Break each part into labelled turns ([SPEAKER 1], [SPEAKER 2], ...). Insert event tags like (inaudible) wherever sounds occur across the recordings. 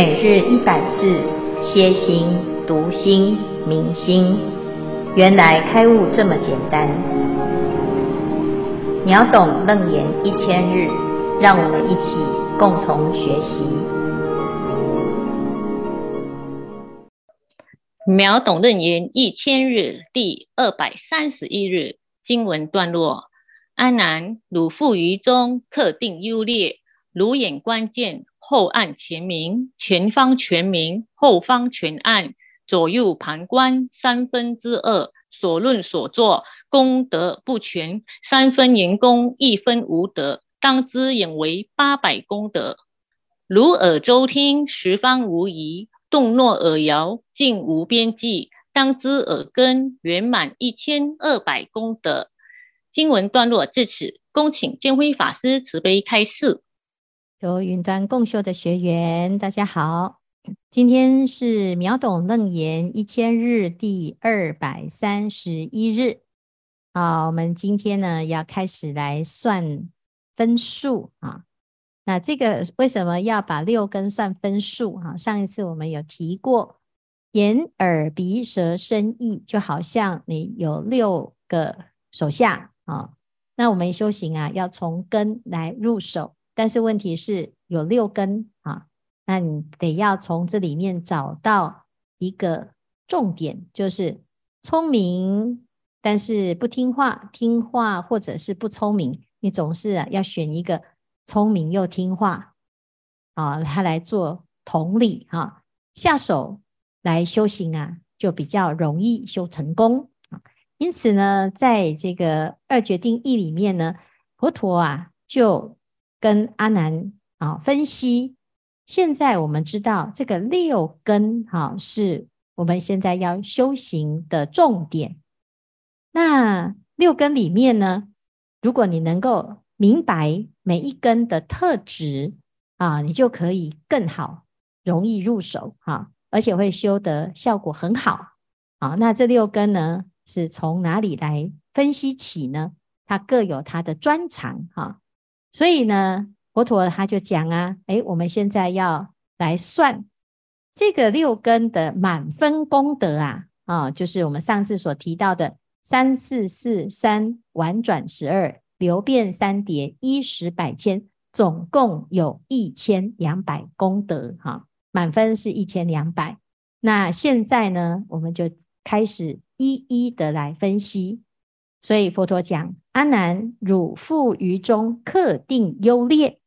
[SPEAKER 1] 每日一百字，歇心、读心、明心，原来开悟这么简单。秒懂楞严一千日，让我们一起共同学习。
[SPEAKER 2] 秒懂楞严一千日第二百三十一日经文段落：安南，汝复于中，克定优劣，如眼观见。后暗前明，前方全明，后方全暗，左右旁观，三分之二。所论所作功德不全，三分圆功，一分无德，当知演为八百功德。如耳周听，十方无疑；动若耳摇，尽无边际。当知耳根圆满一千二百功德。经文段落至此，恭请见辉法师慈悲开示。
[SPEAKER 3] 有云端共修的学员，大家好，今天是秒懂楞严一千日第二百三十一日。好，我们今天呢要开始来算分数啊。那这个为什么要把六根算分数啊？上一次我们有提过，眼耳鼻舌身意，就好像你有六个手下啊。那我们修行啊，要从根来入手。但是问题是有六根啊，那你得要从这里面找到一个重点，就是聪明但是不听话，听话或者是不聪明，你总是啊要选一个聪明又听话啊，他来做同理哈，下手来修行啊，就比较容易修成功。因此呢，在这个二决定义里面呢，佛陀啊就。跟阿南啊分析，现在我们知道这个六根哈是我们现在要修行的重点。那六根里面呢，如果你能够明白每一根的特质啊，你就可以更好容易入手哈，而且会修得效果很好。好，那这六根呢是从哪里来分析起呢？它各有它的专长哈。所以呢，佛陀他就讲啊，诶，我们现在要来算这个六根的满分功德啊，啊，就是我们上次所提到的三四四三宛转十二流变三叠一十百千，总共有一千两百功德哈，满分是一千两百。那现在呢，我们就开始一一的来分析。所以佛陀讲。阿难，汝复于中，克定优劣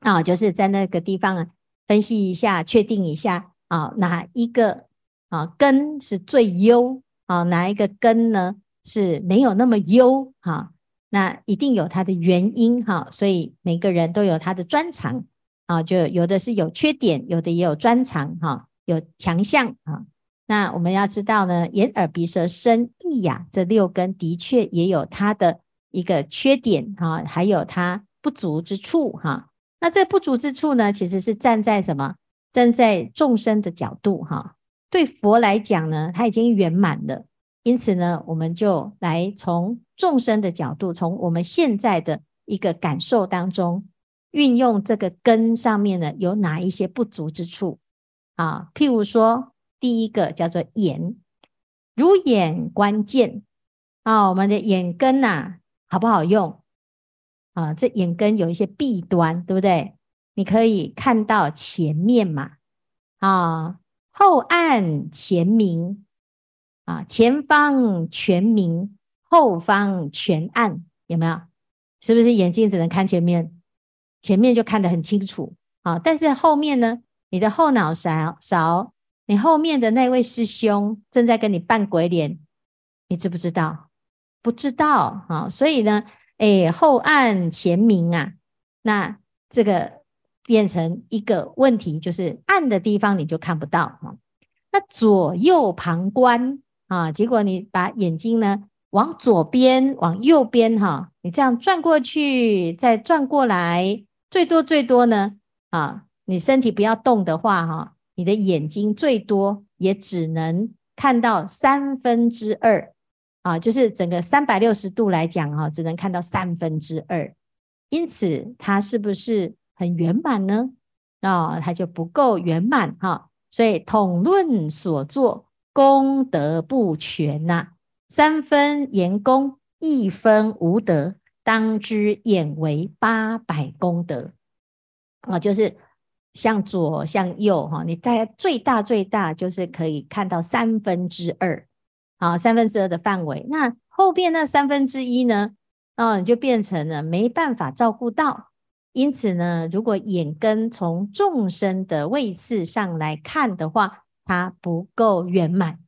[SPEAKER 3] 啊，就是在那个地方分析一下，确定一下啊，哪一个啊根是最优啊？哪一个根呢是没有那么优啊？那一定有它的原因哈、所以每个人都有他的专长啊，就有的是有缺点，有的也有专长哈、有强项啊。那我们要知道呢，眼耳鼻舌身意呀，这六根的确也有它的一个缺点哈，还有它不足之处哈。那这不足之处呢，其实是站在什么？站在众生的角度哈。对佛来讲呢，它已经圆满了，因此呢，我们就来从众生的角度，从我们现在的一个感受当中，运用这个根上面呢，有哪一些不足之处啊？譬如说。第一个叫做眼，如眼观见啊，我们的眼根呐、啊，好不好用啊？这眼根有一些弊端，对不对？你可以看到前面嘛，啊，后暗前明啊，前方全明，后方全暗，有没有？是不是眼睛只能看前面，前面就看得很清楚啊？但是后面呢，你的后脑勺勺。你后面的那位师兄正在跟你扮鬼脸，你知不知道？不知道啊，所以呢，哎，后暗前明啊，那这个变成一个问题，就是暗的地方你就看不到啊。那左右旁观啊，结果你把眼睛呢往左边、往右边哈，你这样转过去，再转过来，最多最多呢啊，你身体不要动的话哈。你的眼睛最多也只能看到三分之二啊，就是整个三百六十度来讲啊，只能看到三分之二。因此，它是不是很圆满呢？啊，它就不够圆满哈。所以统论所作功德不全呐、三分言功，一分无德，当知演为八百功德啊，就是向左向右哈，你大概最大最大就是可以看到三分之二，啊，三分之二的范围。那后边那三分之一呢？哦，你就变成了没办法照顾到。因此呢，如果眼根从众生的位次上来看的话，它不够圆满。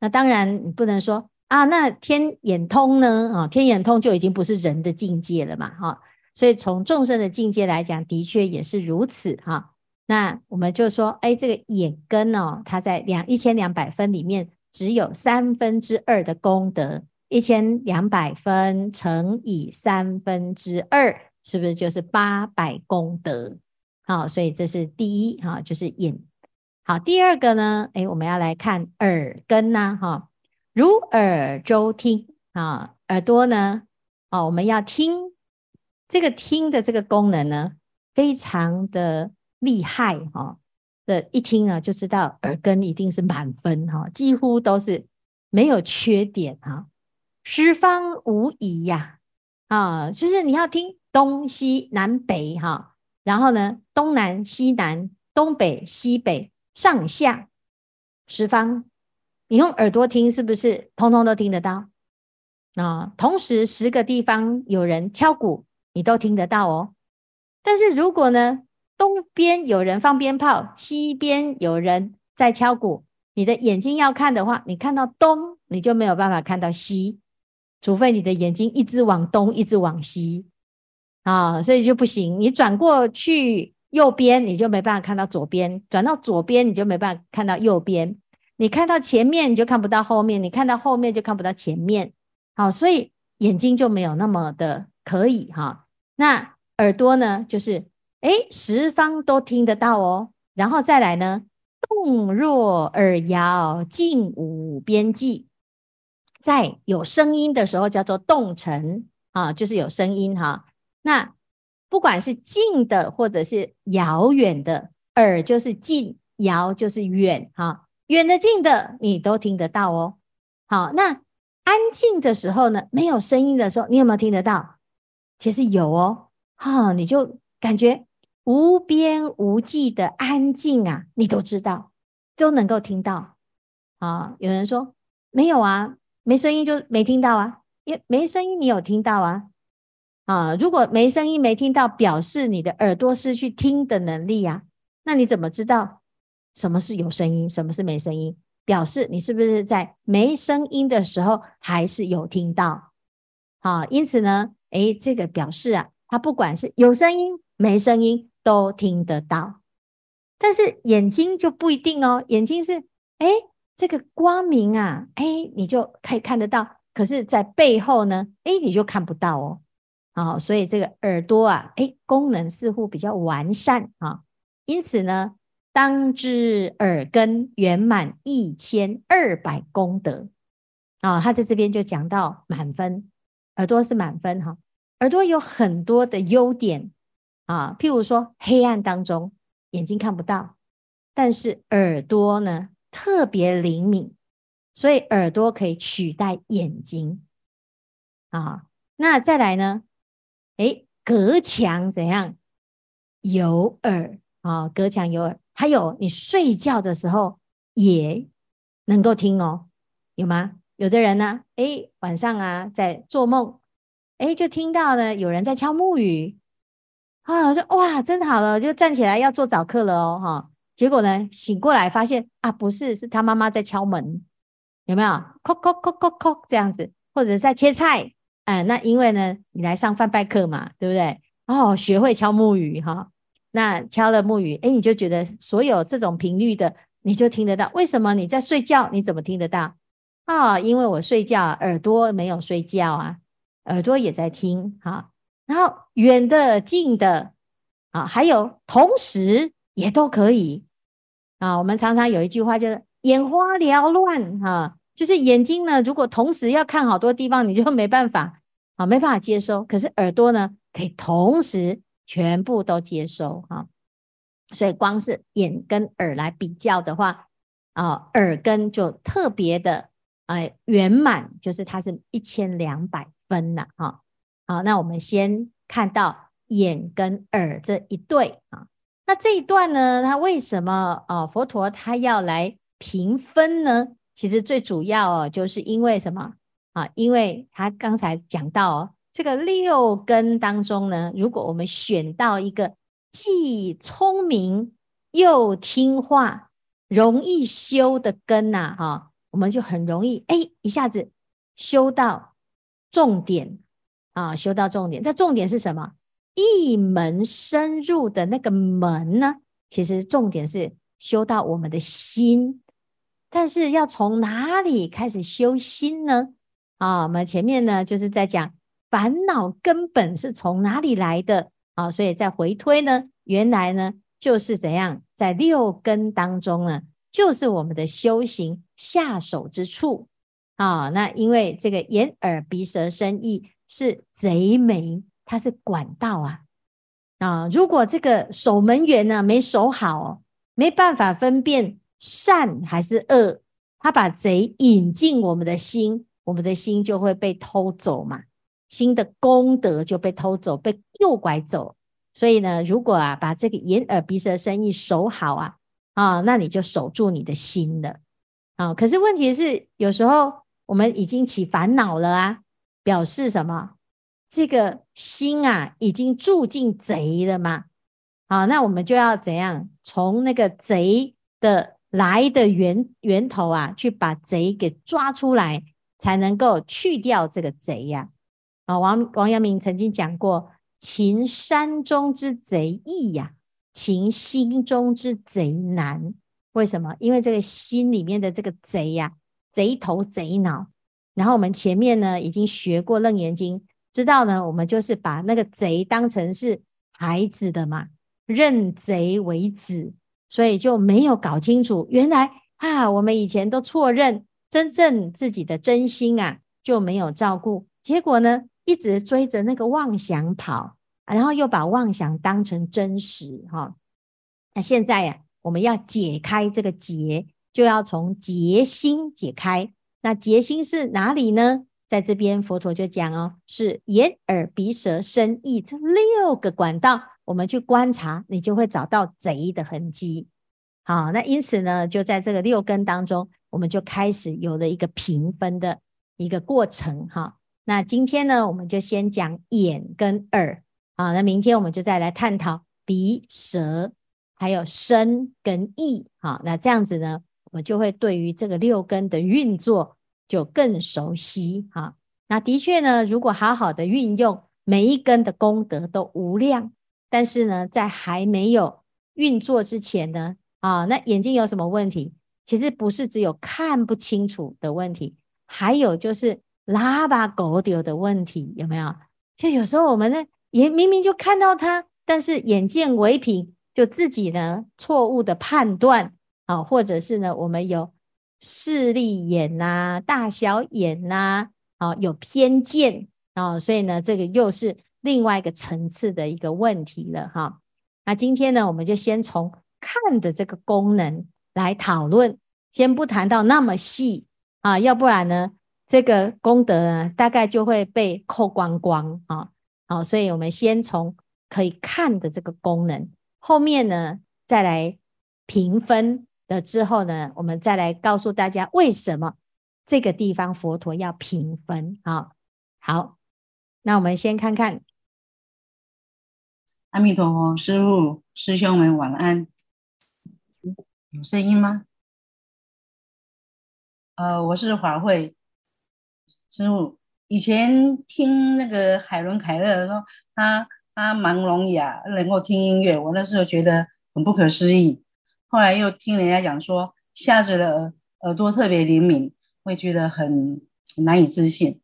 [SPEAKER 3] 那当然，你不能说啊，那天眼通呢？啊，天眼通就已经不是人的境界了嘛，哈。所以从众生的境界来讲，的确也是如此，哈。那我们就说，哎，这个眼根哦，它在两一千两百分里面，只有三分之二的功德。一千两百分乘以三分之二，是不是就是八百功德？好，所以这是第一哈，就是眼。好，第二个呢，哎，我们要来看耳根呐，哈，如耳周听啊，耳朵呢，哦，我们要听这个听的这个功能呢，非常的厉害哈。这一听啊，就知道 (coughs) 耳根一定是满分哈，几乎都是没有缺点哈。十方无疑呀，啊，就是你要听东西南北哈，然后呢，东南西南、东北西北、上下十方，你用耳朵听是不是通通都听得到啊？同时十个地方有人敲鼓，你都听得到哦。但是如果呢，东边有人放鞭炮，西边有人在敲鼓，你的眼睛要看的话，你看到东，你就没有办法看到西。除非你的眼睛一直往东，一直往西，啊，所以就不行。你转过去右边，你就没办法看到左边；转到左边，你就没办法看到右边。你看到前面，你就看不到后面；你看到后面，就看不到前面。好，所以眼睛就没有那么的可以哈。那耳朵呢，就是诶，十方都听得到哦。然后再来呢，动若耳摇，静无边际。在有声音的时候叫做动尘啊，就是有声音哈。那不管是近的或者是遥远的，耳就是近，遥就是远哈。远的近的你都听得到哦。好，那安静的时候呢，没有声音的时候，你有没有听得到？其实有哦。哈，你就感觉无边无际的安静啊，你都知道，都能够听到。啊，有人说没有啊。没声音就没听到啊，因没声音你有听到啊，啊，如果没声音没听到，表示你的耳朵失去听的能力啊，那你怎么知道什么是有声音，什么是没声音？表示你是不是在没声音的时候还是有听到？好，因此呢，诶，这个表示啊，它不管是有声音没声音都听得到，但是眼睛就不一定哦，眼睛是诶。这个光明啊，哎，你就可以看得到，可是，在背后呢，哎，你就看不到哦。好，所以这个耳朵啊，哎，功能似乎比较完善啊。因此呢，当知耳根圆满一千二百功德啊。他在这边就讲到满分，耳朵是满分哈。耳朵有很多的优点啊，譬如说黑暗当中眼睛看不到，但是耳朵呢？特别灵敏，所以耳朵可以取代眼睛啊。那再来呢？诶，隔墙怎样？有耳啊，隔墙有耳，还有你睡觉的时候也能够听哦，有吗？有的人呢，诶，晚上啊在做梦，诶，就听到了有人在敲木鱼啊，我说哇，真好了，就站起来要做早课了哦，哈。结果呢，醒过来发现啊，不是，是他妈妈在敲门，有没有？叩叩叩叩叩这样子，或者是在切菜，嗯，那因为呢，你来上梵呗课嘛，对不对？哦，学会敲木鱼哈，那敲了木鱼，诶，你就觉得所有这种频率的，你就听得到。为什么你在睡觉，你怎么听得到？啊、哦，因为我睡觉，耳朵没有睡觉啊，耳朵也在听哈。然后远的、近的啊，还有同时也都可以。啊，我们常常有一句话就是“眼花缭乱”哈，就是眼睛呢，如果同时要看好多地方，你就没办法啊，没办法接收。可是耳朵呢，可以同时全部都接收哈。所以光是眼跟耳来比较的话，啊，耳根就特别的哎圆满，就是它是一千两百分了哈。好，那我们先看到眼跟耳这一对啊，那这一段呢，它为什么哦佛陀他要来评分呢？其实最主要哦，就是因为什么啊？因为他刚才讲到哦，这个六根当中呢，如果我们选到一个既聪明又听话、容易修的根呐，哈，我们就很容易哎，一下子修到重点啊，修到重点。这重点是什么？一门深入的那个门呢？其实重点是修到我们的心。但是要从哪里开始修心呢？啊，我们前面呢就是在讲烦恼根本是从哪里来的啊，所以再回推呢，原来呢就是怎样，在六根当中呢，就是我们的修行下手之处啊。那因为这个眼耳鼻舌身意是贼眉，它是管道啊啊，如果这个守门员呢没守好，没办法分辨。善还是恶？他把贼引进我们的心，我们的心就会被偷走嘛，心的功德就被偷走，被诱拐走。所以呢，如果啊把这个眼耳鼻舌身意守好啊啊，那你就守住你的心了啊。可是问题是，有时候我们已经起烦恼了啊，表示什么？这个心啊已经住进贼了嘛。好，那我们就要怎样从那个贼的来的源源头啊，去把贼给抓出来，才能够去掉这个贼呀。啊，王王阳明曾经讲过：“擒山中之贼易呀，擒心中之贼难。”为什么？因为这个心里面的这个贼呀，贼头贼脑。然后我们前面呢已经学过《楞严经》，知道呢，我们就是把那个贼当成是孩子的嘛，认贼为子。所以就没有搞清楚，原来啊，我们以前都错认真正自己的真心啊，就没有照顾，结果呢，一直追着那个妄想跑，然后又把妄想当成真实哈。那现在呀，我们要解开这个结，就要从结心解开。那结心是哪里呢？在这边佛陀就讲哦，是眼耳鼻舌身意这六个管道。我们去观察，你就会找到贼的痕迹。好，那因此呢，就在这个六根当中，我们就开始有了一个评分的一个过程。哈，那今天呢，我们就先讲眼跟耳。好，那明天我们就再来探讨鼻、舌，还有身跟意。好，那这样子呢，我就会对于这个六根的运作就更熟悉。哈，那的确呢，如果好好的运用，每一根的功德都无量。但是呢，在还没有运作之前呢，啊，那眼睛有什么问题？其实不是只有看不清楚的问题，还有就是喇叭狗丢的问题，有没有？就有时候我们呢，也明明就看到它，但是眼见为凭，就自己呢错误的判断啊，或者是呢，我们有势利眼呐、大小眼呐，啊，有偏见啊，所以呢，这个又是。另外一个层次的一个问题了哈，那今天呢，我们就先从看的这个功能来讨论，先不谈到那么细啊，要不然呢，这个功德呢，大概就会被扣光光啊。好，所以我们先从可以看的这个功能，后面呢，再来评分了之后呢，我们再来告诉大家为什么这个地方佛陀要平分啊。好，那我们先看看。
[SPEAKER 4] 阿弥陀佛，师父、师兄们晚安。有声音吗？呃，我是华慧师父。以前听那个海伦凯勒说，他他盲聋哑能够听音乐，我那时候觉得很不可思议。后来又听人家讲说，瞎子的耳朵特别灵敏，会觉得很难以置信。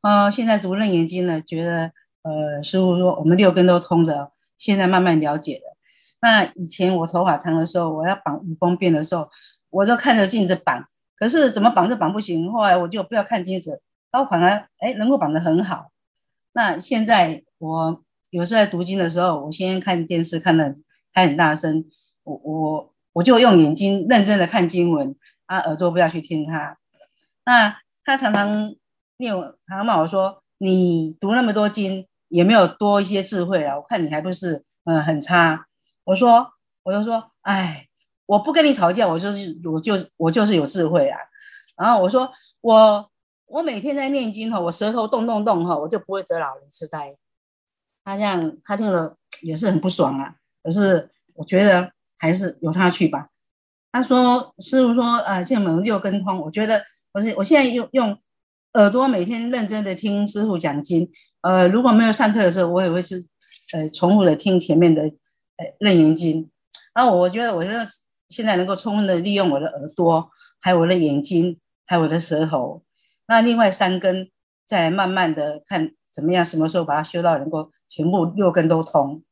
[SPEAKER 4] 呃，现在读楞严经呢，觉得呃，师父说我们六根都通着。现在慢慢了解了。那以前我头发长的时候，我要绑五宫辫的时候，我就看着镜子绑，可是怎么绑都绑不行。后来我就不要看镜子，然后反而哎能够绑得很好。那现在我有时候在读经的时候，我先看电视看得还很大声，我我我就用眼睛认真的看经文，啊，耳朵不要去听他。那他常常念我，常常骂我说：“你读那么多经，也没有多一些智慧啊！我看你还不是嗯很差。”我说，我就说，哎，我不跟你吵架，我就是我就我就是有智慧啊。然后我说，我我每天在念经哈，我舌头动动动哈，我就不会得老人痴呆。他这样，他听了也是很不爽啊。可是我觉得还是由他去吧。他说，师傅说，呃，现在门六根通，我觉得。我是我现在用用耳朵每天认真的听师傅讲经，呃，如果没有上课的时候，我也会是呃重复的听前面的呃楞严经。然后我觉得我现在现在能够充分的利用我的耳朵，还有我的眼睛，还有我的舌头。那另外三根再慢慢的看怎么样，什么时候把它修到能够全部六根都通。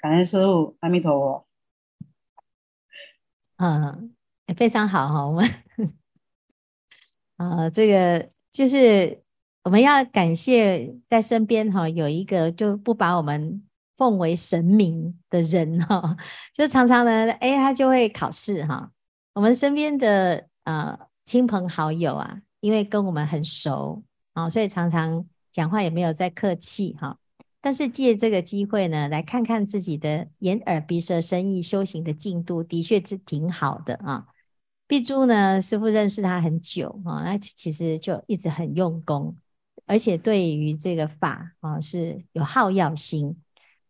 [SPEAKER 4] 感恩师傅，阿弥陀佛。
[SPEAKER 3] 嗯，非常好哈，我们。啊，这个就是我们要感谢在身边哈，有一个就不把我们奉为神明的人哈，就常常呢，哎，他就会考试哈。我们身边的呃亲朋好友啊，因为跟我们很熟啊，所以常常讲话也没有再客气哈。但是借这个机会呢，来看看自己的眼耳鼻舌身意修行的进度，的确是挺好的啊。碧珠呢，师父认识他很久啊，那其实就一直很用功，而且对于这个法啊是有好药心。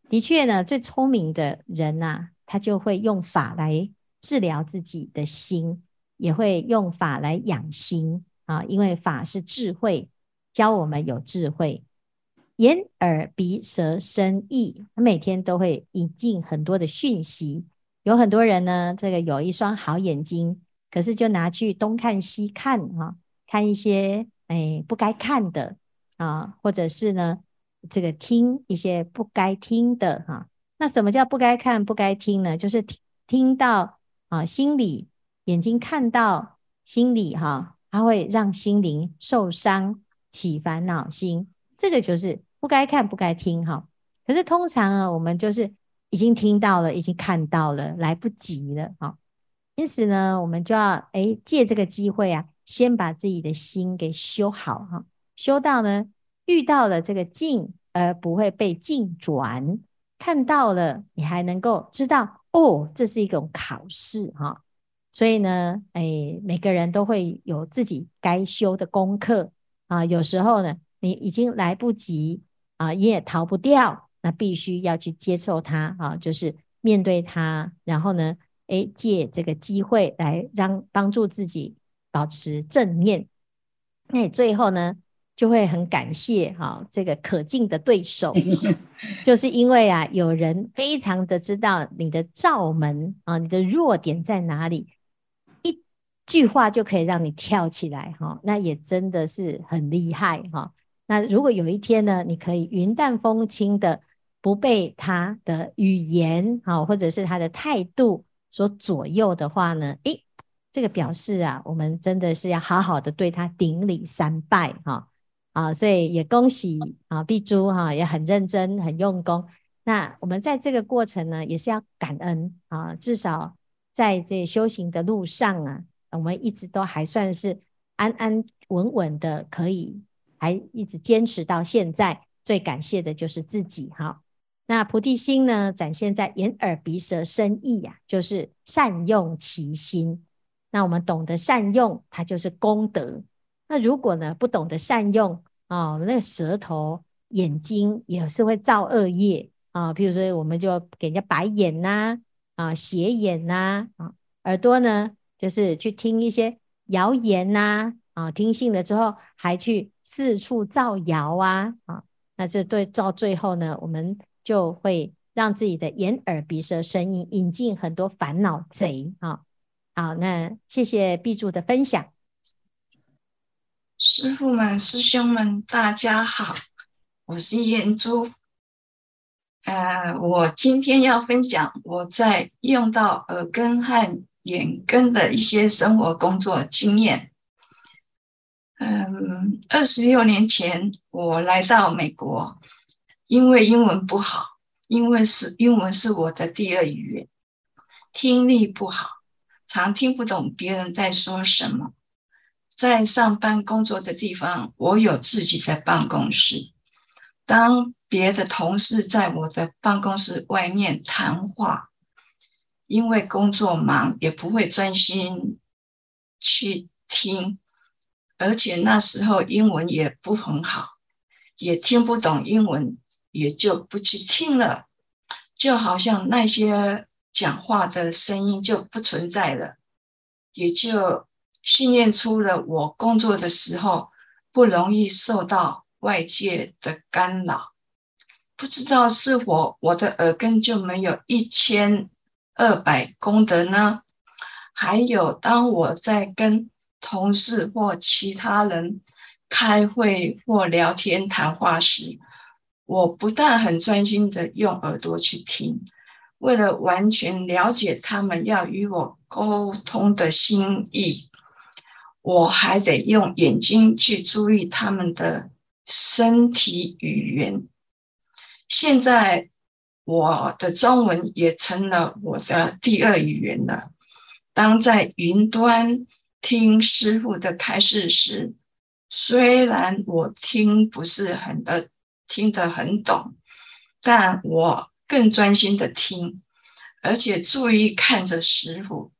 [SPEAKER 3] 的确呢，最聪明的人呐，他就会用法来治疗自己的心，也会用法来养心啊，因为法是智慧，教我们有智慧。眼耳鼻舌身意，每天都会引进很多的讯息。有很多人呢，这个有一双好眼睛。可是就拿去东看西看啊，看一些哎不该看的啊，或者是呢这个听一些不该听的哈、那什么叫不该看不该听呢？就是听听到啊，心里眼睛看到心里哈、它会让心灵受伤起烦恼心，这个就是不该看不该听哈、可是通常啊，我们就是已经听到了，已经看到了，来不及了啊。因此呢，我们就要诶借这个机会啊，先把自己的心给修好哈，修到呢遇到了这个境而不会被境转，看到了你还能够知道哦，这是一种考试哈。所以呢，诶每个人都会有自己该修的功课啊。有时候呢，你已经来不及啊，你也逃不掉，那必须要去接受它啊，就是面对它，然后呢。诶，借这个机会来让帮助自己保持正念，那最后呢，就会很感谢哈、哦、这个可敬的对手，(laughs) 就是因为啊，有人非常的知道你的罩门啊，你的弱点在哪里，一句话就可以让你跳起来哈、哦，那也真的是很厉害哈、哦。那如果有一天呢，你可以云淡风轻的不被他的语言啊、或者是他的态度。所左右的话呢，诶，这个表示啊，我们真的是要好好的对他顶礼三拜哈啊，所以也恭喜啊，碧珠哈也很认真很用功。那我们在这个过程呢，也是要感恩啊，至少在这修行的路上啊，我们一直都还算是安安稳稳的，可以还一直坚持到现在。最感谢的就是自己哈。那菩提心呢，展现在眼耳鼻舌身意呀、就是善用其心。那我们懂得善用，它就是功德。那如果呢，不懂得善用啊，那个舌头、眼睛也是会造恶业啊。譬如说，我们就给人家白眼呐，啊，斜眼呐，啊，耳朵呢，就是去听一些谣言呐，啊，听信了之后还去四处造谣啊，啊，那这对到最后呢，我们。就会让自己的眼耳鼻舌身意引进很多烦恼贼啊！好，那谢谢碧珠的分享。
[SPEAKER 5] 师父们、师兄们，大家好，我是妍珠。呃，我今天要分享我在用到耳根和眼根的一些生活工作经验。嗯，二十六年前我来到美国。因为英文不好，因为是英文是我的第二语言，听力不好，常听不懂别人在说什么。在上班工作的地方，我有自己的办公室。当别的同事在我的办公室外面谈话，因为工作忙，也不会专心去听，而且那时候英文也不很好，也听不懂英文，也就不去听了，就好像那些讲话的声音就不存在了，也就训练出了我工作的时候不容易受到外界的干扰。不知道是否我的耳根就没有一千二百功德呢？还有，当我在跟同事或其他人开会或聊天谈话时，我不但很专心的用耳朵去听，为了完全了解他们要与我沟通的心意，我还得用眼睛去注意他们的身体语言。现在。我的中文也成了我的第二语言了。当在云端听师傅的开示时，虽然我听不是很的听得很懂，但我更专心的听，而且注意看着师傅。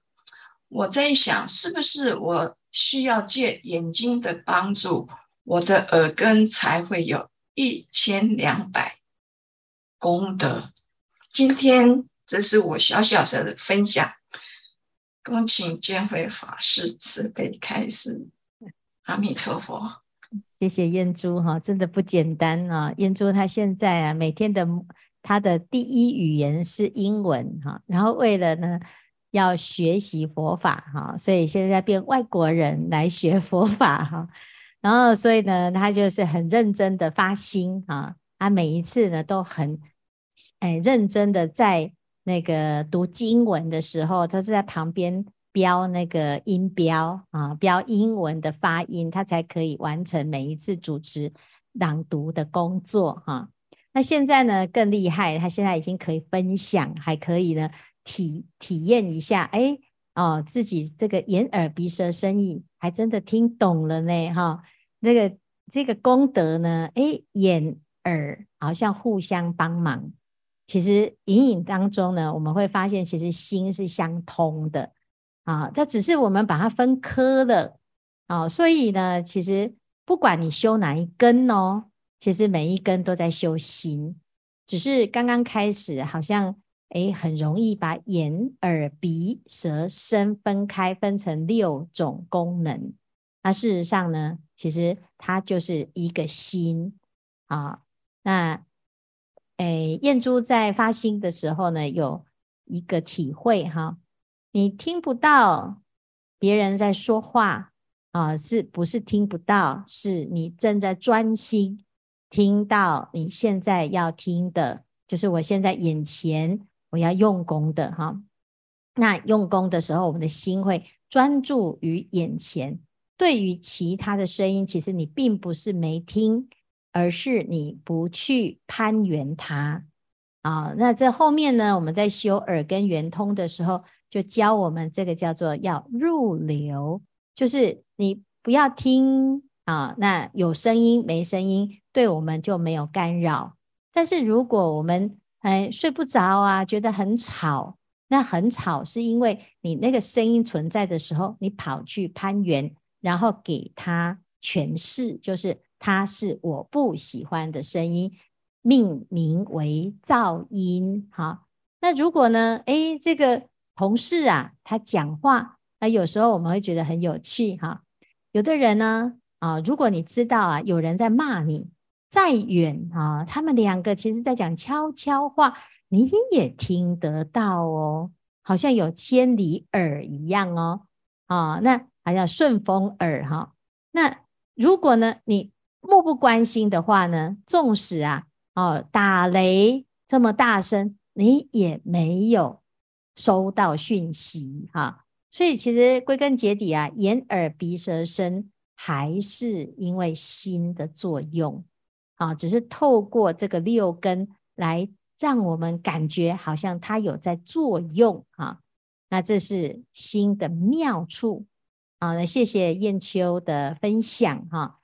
[SPEAKER 5] 我在想，是不是我需要借眼睛的帮助，我的耳根才会有一千两百功德？今天这是我小小的分享，恭请见辉法师慈悲开示。阿弥陀佛，
[SPEAKER 3] 谢谢燕珠哈，真的不简单啊！燕珠她现在啊，每天的她的第一语言是英文哈，然后为了呢要学习佛法哈，所以现在变外国人来学佛法哈，然后所以呢，她就是很认真的发心啊，她每一次呢都很。哎，认真的在那个读经文的时候，他是在旁边标那个音标啊，标英文的发音，他才可以完成每一次主持朗读的工作哈、那现在呢更厉害，他现在已经可以分享，还可以呢体体验一下，哎哦，自己这个眼耳鼻舌身意还真的听懂了呢哈。那、个这个功德呢，哎，眼耳好像互相帮忙。其实隐隐当中呢，我们会发现，其实心是相通的啊。这只是我们把它分科了啊。所以呢，其实不管你修哪一根哦，其实每一根都在修心。只是刚刚开始，好像诶很容易把眼、耳、鼻、舌、身分开，分成六种功能。那事实上呢，其实它就是一个心啊。那。诶，燕珠在发心的时候呢，有一个体会哈，你听不到别人在说话啊，是不是听不到？是你正在专心听到你现在要听的，就是我现在眼前我要用功的哈。那用功的时候，我们的心会专注于眼前，对于其他的声音，其实你并不是没听。而是你不去攀援它啊，那这后面呢，我们在修耳根圆通的时候，就教我们这个叫做要入流，就是你不要听啊，那有声音没声音，对我们就没有干扰。但是如果我们哎睡不着啊，觉得很吵，那很吵是因为你那个声音存在的时候，你跑去攀援，然后给它诠释，就是。它是我不喜欢的声音，命名为噪音。哈，那如果呢？诶，这个同事啊，他讲话，那有时候我们会觉得很有趣。哈，有的人呢，啊，如果你知道啊，有人在骂你，再远啊，他们两个其实在讲悄悄话，你也听得到哦，好像有千里耳一样哦。啊，那好像顺风耳哈。那如果呢，你漠不关心的话呢，纵使啊，哦，打雷这么大声，你也没有收到讯息哈。所以其实归根结底啊，眼耳鼻舌身还是因为心的作用啊，只是透过这个六根来让我们感觉好像它有在作用啊。那这是心的妙处啊。那谢谢燕秋的分享哈。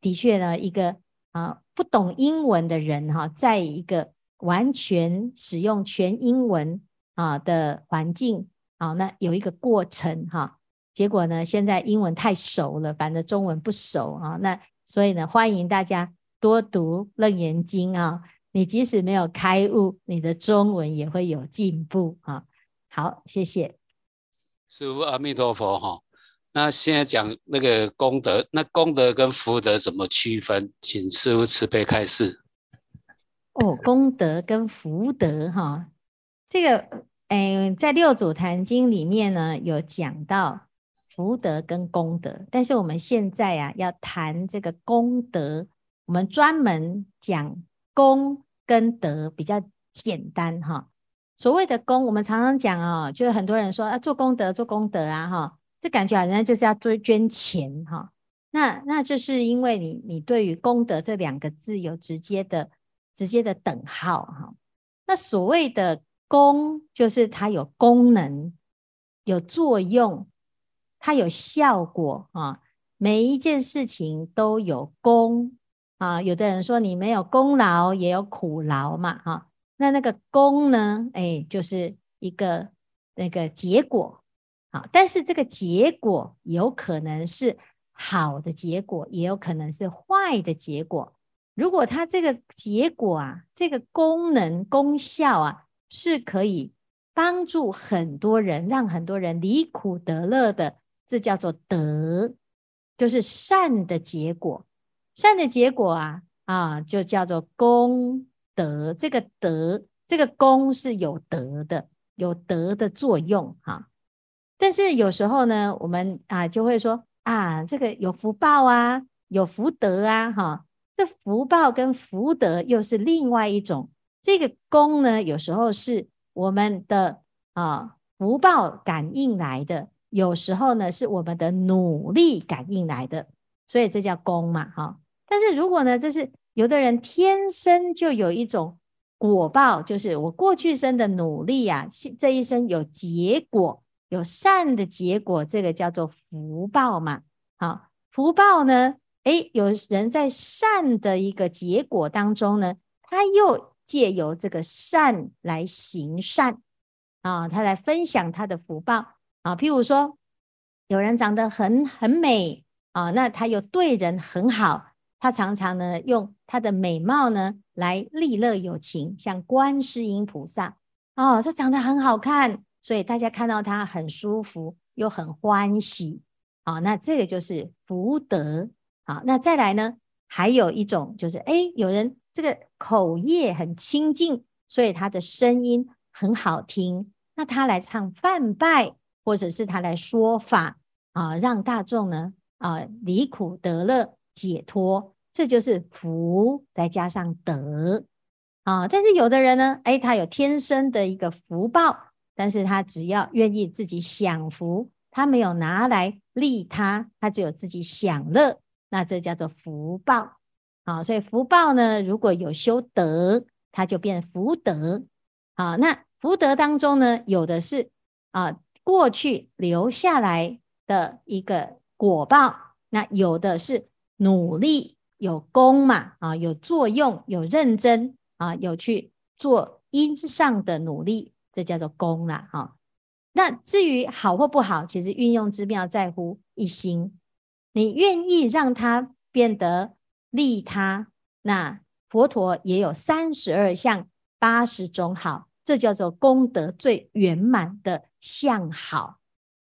[SPEAKER 3] 的确呢，一个啊不懂英文的人哈，在一个完全使用全英文啊的环境啊，那有一个过程哈。结果呢，现在英文太熟了，反正中文不熟啊。那所以呢，欢迎大家多读《楞严经》啊。你即使没有开悟，你的中文也会有进步啊！好，谢谢
[SPEAKER 6] 师父，阿弥陀佛哈。那现在讲那个功德，那功德跟福德怎么区分？请师父慈悲开示。
[SPEAKER 3] 哦，功德跟福德哈，这个诶，在六祖坛经里面呢，有讲到福德跟功德，但是我们现在啊要谈这个功德，我们专门讲功。跟德比较简单哈，所谓的功，我们常常讲啊，就是很多人说啊，做功德做功德啊哈，这感觉好像就是要捐捐钱哈，那那就是因为你你对于功德这两个字有直接的直接的等号哈，那所谓的功就是它有功能、有作用、它有效果啊，每一件事情都有功。啊，有的人说你没有功劳也有苦劳嘛，哈、那那个功呢，哎，就是一个那个结果，啊，但是这个结果有可能是好的结果，也有可能是坏的结果。如果它这个结果啊，这个功能功效啊，是可以帮助很多人，让很多人离苦得乐的，这叫做德，就是善的结果。善的结果啊啊，就叫做功德。这个德，这个功是有德的，有德的作用哈、但是有时候呢，我们啊就会说啊，这个有福报啊，有福德啊，哈、这福报跟福德又是另外一种。这个功呢，有时候是我们的啊福报感应来的，有时候呢是我们的努力感应来的，所以这叫功嘛，哈、但是如果呢，这是有的人天生就有一种果报，就是我过去生的努力啊，这一生有结果，有善的结果，这个叫做福报嘛。好，福报呢，诶，有人在善的一个结果当中呢，他又借由这个善来行善啊，他来分享他的福报啊。譬如说，有人长得很很美啊，那他又对人很好。他常常呢，用他的美貌呢来利乐有情，像观世音菩萨哦，这长得很好看，所以大家看到他很舒服，又很欢喜啊、那这个就是福德啊、哦。那再来呢，还有一种就是，哎，有人这个口业很清净，所以他的声音很好听，那他来唱梵呗，或者是他来说法啊、让大众呢啊离苦得乐解脱。这就是福，再加上德啊！但是有的人呢，哎，他有天生的一个福报，但是他只要愿意自己享福，他没有拿来利他，他只有自己享乐，那这叫做福报啊！所以福报呢，如果有修德，它就变福德啊。那福德当中呢，有的是啊过去留下来的一个果报，那有的是努力。有功嘛啊，有作用，有认真啊，有去做因上的努力，这叫做功啦哈。那至于好或不好，其实运用之妙在乎一心。你愿意让它变得利他，那佛陀也有三十二相八十种好，这叫做功德最圆满的相好。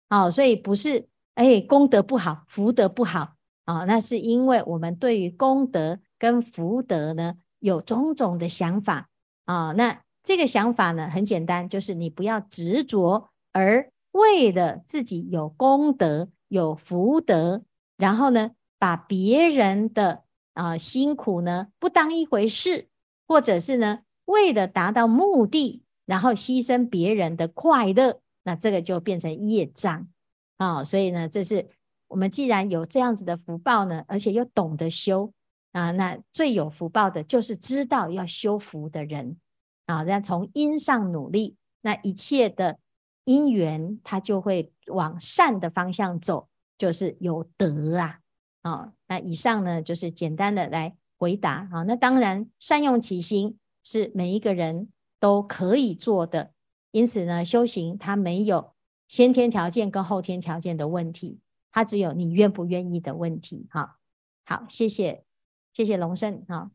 [SPEAKER 3] 哦，所以不是哎功德不好，福德不好。啊、哦，那是因为我们对于功德跟福德呢，有种种的想法啊、那这个想法呢，很简单，就是你不要执着，而为了自己有功德、有福德，然后呢，把别人的啊、辛苦呢不当一回事，或者是呢，为了达到目的，然后牺牲别人的快乐，那这个就变成业障啊、所以呢，这是。我们既然有这样子的福报呢，而且又懂得修啊，那最有福报的就是知道要修福的人啊。那从因上努力，那一切的因缘它就会往善的方向走，就是有德啊。哦，那以上呢就是简单的来回答啊。那当然，善用其心是每一个人都可以做的，因此呢，修行它没有先天条件跟后天条件的问题，它只有你愿不愿意的问题。哈，好，谢谢，谢谢龙胜啊。